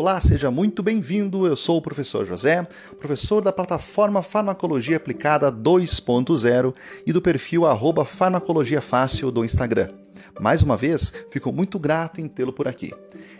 Olá, seja muito bem-vindo. Eu sou o professor José, professor da plataforma Farmacologia Aplicada 2.0 e do perfil Farmacologia Fácil do Instagram. Mais uma vez, fico muito grato em tê-lo por aqui.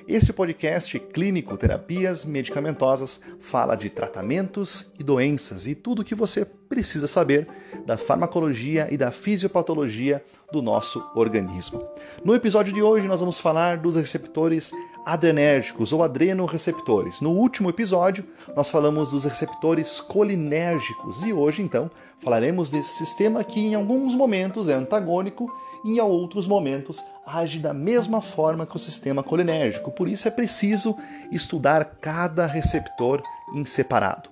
Este podcast Clínico Terapias Medicamentosas fala de tratamentos e doenças e tudo o que você precisa saber da farmacologia e da fisiopatologia do nosso organismo. No episódio de hoje, nós vamos falar dos receptores adrenérgicos ou adrenoreceptores. No último episódio, nós falamos dos receptores colinérgicos e hoje, então, falaremos desse sistema que em alguns momentos é antagônico e em outros momentos age da mesma forma que o sistema colinérgico. Por isso é preciso estudar cada receptor em separado.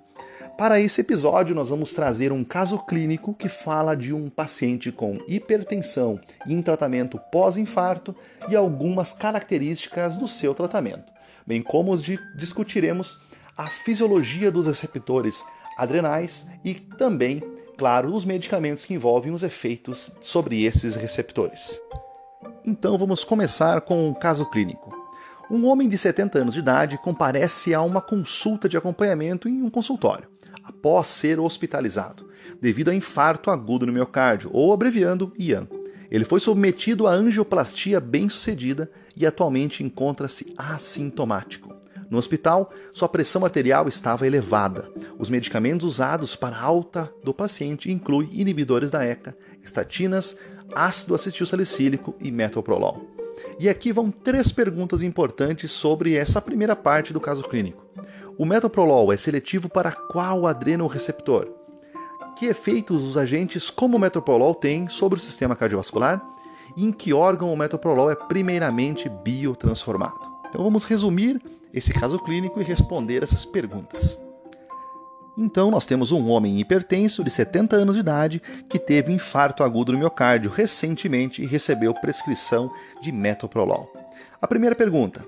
Para esse episódio, nós vamos trazer um caso clínico que fala de um paciente com hipertensão em tratamento pós-infarto e algumas características do seu tratamento, bem como discutiremos a fisiologia dos receptores adrenais e também claro, os medicamentos que envolvem os efeitos sobre esses receptores. Então vamos começar com um caso clínico. Um homem de 70 anos de idade comparece a uma consulta de acompanhamento em um consultório, após ser hospitalizado, devido a infarto agudo no miocárdio, ou abreviando IAN. Ele foi submetido a angioplastia bem-sucedida e atualmente encontra-se assintomático. No hospital, sua pressão arterial estava elevada. Os medicamentos usados para a alta do paciente incluem inibidores da ECA, estatinas, ácido acetil salicílico e metoprolol. E aqui vão três perguntas importantes sobre essa primeira parte do caso clínico. O metoprolol é seletivo para qual adrenoreceptor? Que efeitos os agentes como o metoprolol têm sobre o sistema cardiovascular? E em que órgão o metoprolol é primeiramente biotransformado? Então vamos resumir esse caso clínico e responder essas perguntas. Então, nós temos um homem hipertenso de 70 anos de idade que teve infarto agudo no miocárdio recentemente e recebeu prescrição de metoprolol. A primeira pergunta: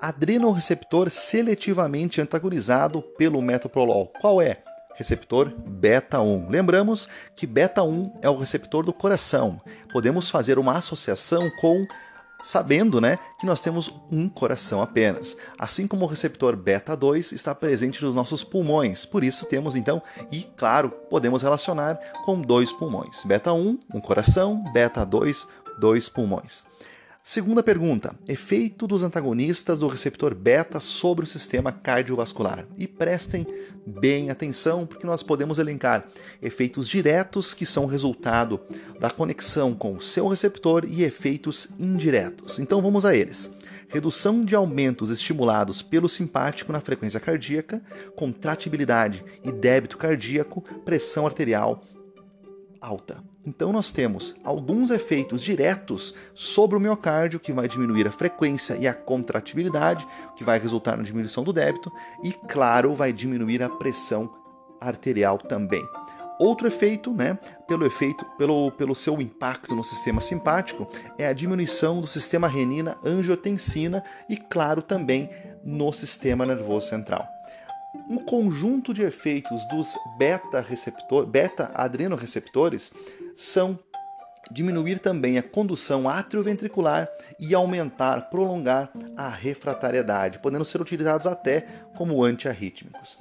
adrenoreceptor seletivamente antagonizado pelo metoprolol, qual é? Receptor beta 1. Lembramos que beta 1 é o receptor do coração. Podemos fazer uma associação com sabendo né, que nós temos um coração apenas. Assim como o receptor beta 2 está presente nos nossos pulmões, por isso temos então, e claro, podemos relacionar com dois pulmões. Beta 1, um coração, beta 2, dois pulmões. Segunda pergunta: efeito dos antagonistas do receptor beta sobre o sistema cardiovascular. E prestem bem atenção, porque nós podemos elencar efeitos diretos que são resultado da conexão com o seu receptor e efeitos indiretos. Então vamos a eles. Redução de aumentos estimulados pelo simpático na frequência cardíaca, contratibilidade e débito cardíaco, pressão arterial alta. Então nós temos alguns efeitos diretos sobre o miocárdio que vai diminuir a frequência e a contratibilidade, que vai resultar na diminuição do débito e claro, vai diminuir a pressão arterial também. Outro efeito, né, pelo efeito, pelo, pelo seu impacto no sistema simpático, é a diminuição do sistema renina-angiotensina e, claro, também no sistema nervoso central um conjunto de efeitos dos beta-receptor, beta-adrenoreceptores são diminuir também a condução atrioventricular e aumentar, prolongar a refratariedade, podendo ser utilizados até como antiarrítmicos.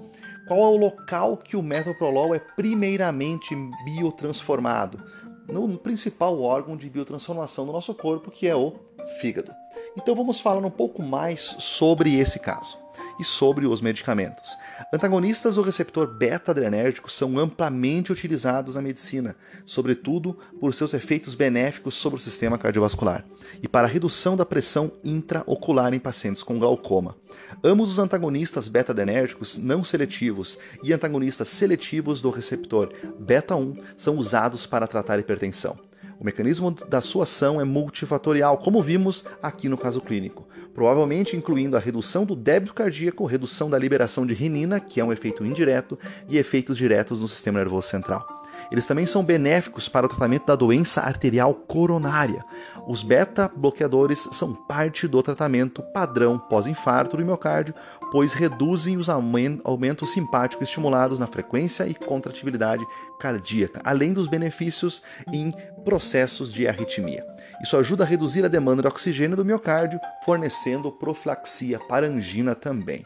Qual é o local que o metoprolol é primeiramente biotransformado? No principal órgão de biotransformação do nosso corpo, que é o fígado. Então vamos falar um pouco mais sobre esse caso e sobre os medicamentos. Antagonistas do receptor beta-adrenérgico são amplamente utilizados na medicina, sobretudo por seus efeitos benéficos sobre o sistema cardiovascular e para a redução da pressão intraocular em pacientes com glaucoma. Ambos os antagonistas beta-adrenérgicos não seletivos e antagonistas seletivos do receptor beta-1 são usados para tratar hipertensão. O mecanismo da sua ação é multifatorial, como vimos aqui no caso clínico, provavelmente incluindo a redução do débito cardíaco, redução da liberação de renina, que é um efeito indireto, e efeitos diretos no sistema nervoso central. Eles também são benéficos para o tratamento da doença arterial coronária. Os beta-bloqueadores são parte do tratamento padrão pós-infarto do miocárdio, pois reduzem os aumentos simpáticos estimulados na frequência e contratibilidade cardíaca, além dos benefícios em processos de arritmia. Isso ajuda a reduzir a demanda de oxigênio do miocárdio, fornecendo profilaxia para angina também.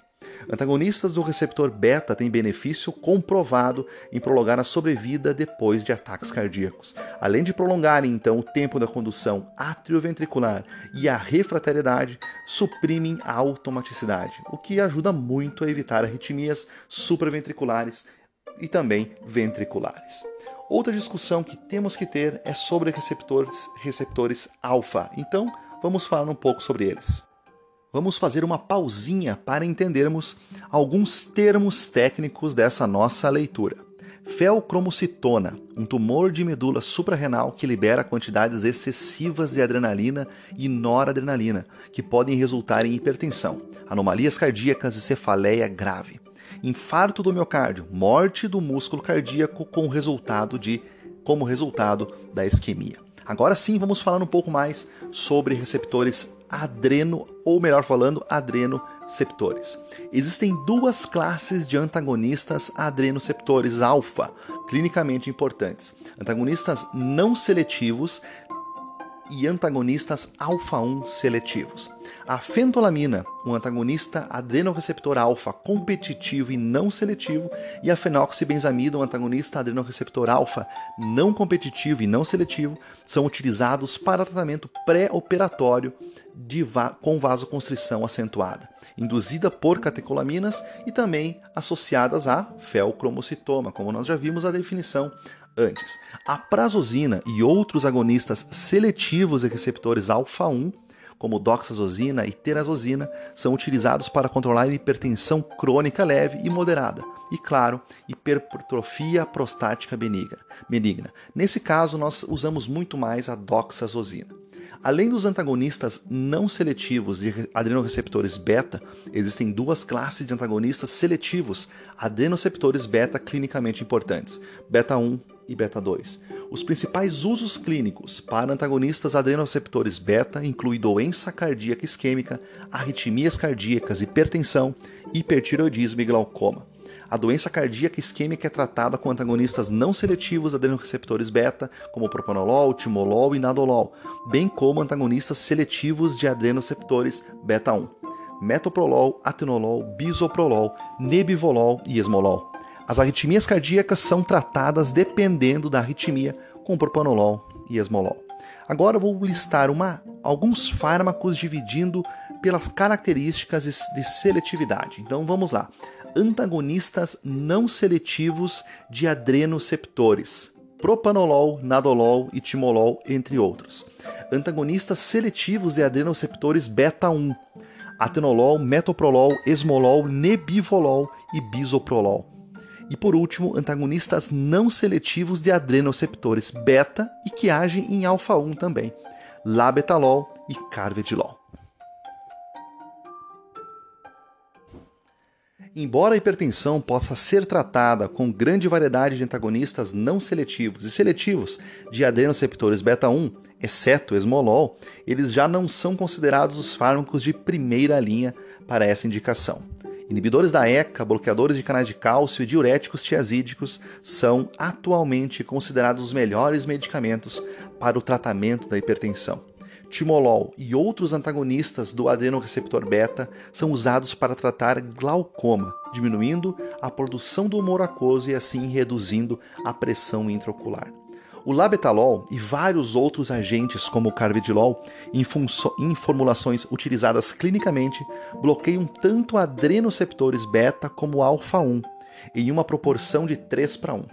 Antagonistas do receptor beta têm benefício comprovado em prolongar a sobrevida depois de ataques cardíacos. Além de prolongarem então o tempo da condução atrioventricular e a refratariedade, suprimem a automaticidade, o que ajuda muito a evitar arritmias supraventriculares e também ventriculares. Outra discussão que temos que ter é sobre receptores, receptores alfa. Então, vamos falar um pouco sobre eles. Vamos fazer uma pausinha para entendermos alguns termos técnicos dessa nossa leitura. Feocromocitona, um tumor de medula suprarrenal que libera quantidades excessivas de adrenalina e noradrenalina, que podem resultar em hipertensão, anomalias cardíacas e cefaleia grave infarto do miocárdio, morte do músculo cardíaco com resultado de como resultado da isquemia. Agora sim, vamos falar um pouco mais sobre receptores adreno, ou melhor falando, adrenoceptores. Existem duas classes de antagonistas adrenoceptores alfa, clinicamente importantes. Antagonistas não seletivos e antagonistas alfa-1 seletivos. A fentolamina, um antagonista adrenoreceptor alfa competitivo e não seletivo, e a fenoxibenzamida, um antagonista adrenoreceptor alfa não competitivo e não seletivo, são utilizados para tratamento pré-operatório va com vasoconstrição acentuada, induzida por catecolaminas e também associadas a felcromocitoma, como nós já vimos a definição antes. A prazosina e outros agonistas seletivos de receptores alfa-1, como doxazosina e terazosina, são utilizados para controlar hipertensão crônica leve e moderada e, claro, hipertrofia prostática benigna. Nesse caso, nós usamos muito mais a doxazosina. Além dos antagonistas não seletivos de adrenoreceptores beta, existem duas classes de antagonistas seletivos adrenoceptores beta clinicamente importantes: beta 1 e beta 2. Os principais usos clínicos para antagonistas adrenoceptores beta incluem doença cardíaca isquêmica, arritmias cardíacas, hipertensão, hipertiroidismo e glaucoma. A doença cardíaca isquêmica é tratada com antagonistas não seletivos adrenoreceptores beta, como propanolol, timolol e nadolol, bem como antagonistas seletivos de adrenoreceptores beta 1, metoprolol, atenolol, bisoprolol, nebivolol e esmolol. As arritmias cardíacas são tratadas dependendo da arritmia com propanolol e esmolol. Agora vou listar uma, alguns fármacos dividindo pelas características de seletividade. Então vamos lá. Antagonistas não seletivos de adrenoceptores. Propanolol, nadolol e timolol, entre outros. Antagonistas seletivos de adrenoceptores beta 1. Atenolol, metoprolol, esmolol, nebivolol e bisoprolol. E por último, antagonistas não seletivos de adrenoceptores beta e que agem em alfa-1 também, labetalol e carvedilol. Embora a hipertensão possa ser tratada com grande variedade de antagonistas não seletivos e seletivos de adrenoceptores beta 1, exceto esmolol, eles já não são considerados os fármacos de primeira linha para essa indicação. Inibidores da ECA, bloqueadores de canais de cálcio e diuréticos tiazídicos são atualmente considerados os melhores medicamentos para o tratamento da hipertensão. Timolol e outros antagonistas do adrenoreceptor beta são usados para tratar glaucoma, diminuindo a produção do humor aquoso e assim reduzindo a pressão intraocular. O labetalol e vários outros agentes, como o carvedilol, em, em formulações utilizadas clinicamente, bloqueiam tanto adrenoceptores beta como alfa-1, em uma proporção de 3 para 1.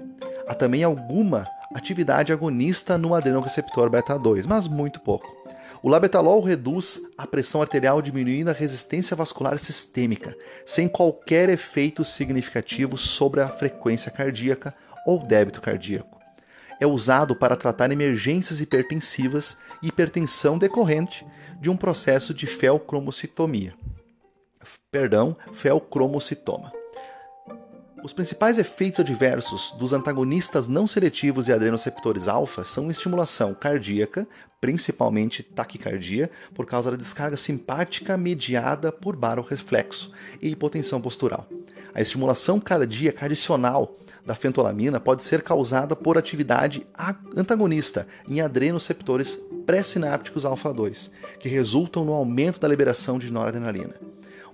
Há também alguma atividade agonista no adrenoreceptor beta 2, mas muito pouco. O labetalol reduz a pressão arterial diminuindo a resistência vascular sistêmica, sem qualquer efeito significativo sobre a frequência cardíaca ou débito cardíaco é usado para tratar emergências hipertensivas e hipertensão decorrente de um processo de felcromocitomia. Perdão, felcromocitoma. Os principais efeitos adversos dos antagonistas não seletivos de adrenoceptores alfa são estimulação cardíaca, principalmente taquicardia, por causa da descarga simpática mediada por baroreflexo e hipotensão postural. A estimulação cardíaca adicional da fentolamina pode ser causada por atividade antagonista em adrenoceptores pré-sinápticos alfa-2, que resultam no aumento da liberação de noradrenalina.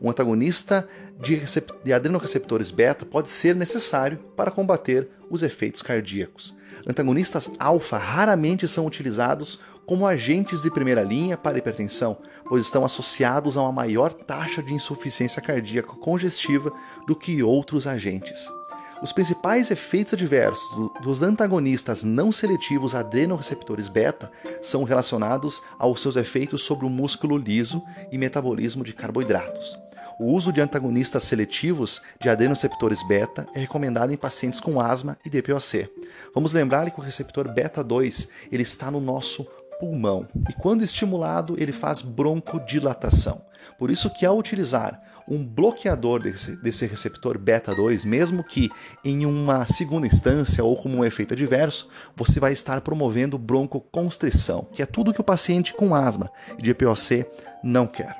Um antagonista de, de adrenoreceptores beta pode ser necessário para combater os efeitos cardíacos. Antagonistas alfa raramente são utilizados como agentes de primeira linha para hipertensão, pois estão associados a uma maior taxa de insuficiência cardíaca congestiva do que outros agentes. Os principais efeitos adversos dos antagonistas não seletivos adrenoreceptores beta são relacionados aos seus efeitos sobre o músculo liso e metabolismo de carboidratos. O uso de antagonistas seletivos de adrenoreceptores beta é recomendado em pacientes com asma e DPOC. Vamos lembrar que o receptor beta 2 ele está no nosso pulmão e quando estimulado ele faz broncodilatação. Por isso que ao utilizar um bloqueador desse, desse receptor beta 2, mesmo que em uma segunda instância ou como um efeito adverso, você vai estar promovendo broncoconstrição, que é tudo que o paciente com asma e de EPOC não quer.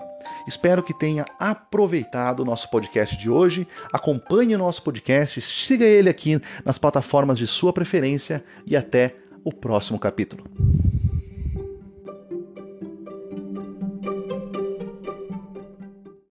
Espero que tenha aproveitado o nosso podcast de hoje. Acompanhe o nosso podcast, siga ele aqui nas plataformas de sua preferência e até o próximo capítulo.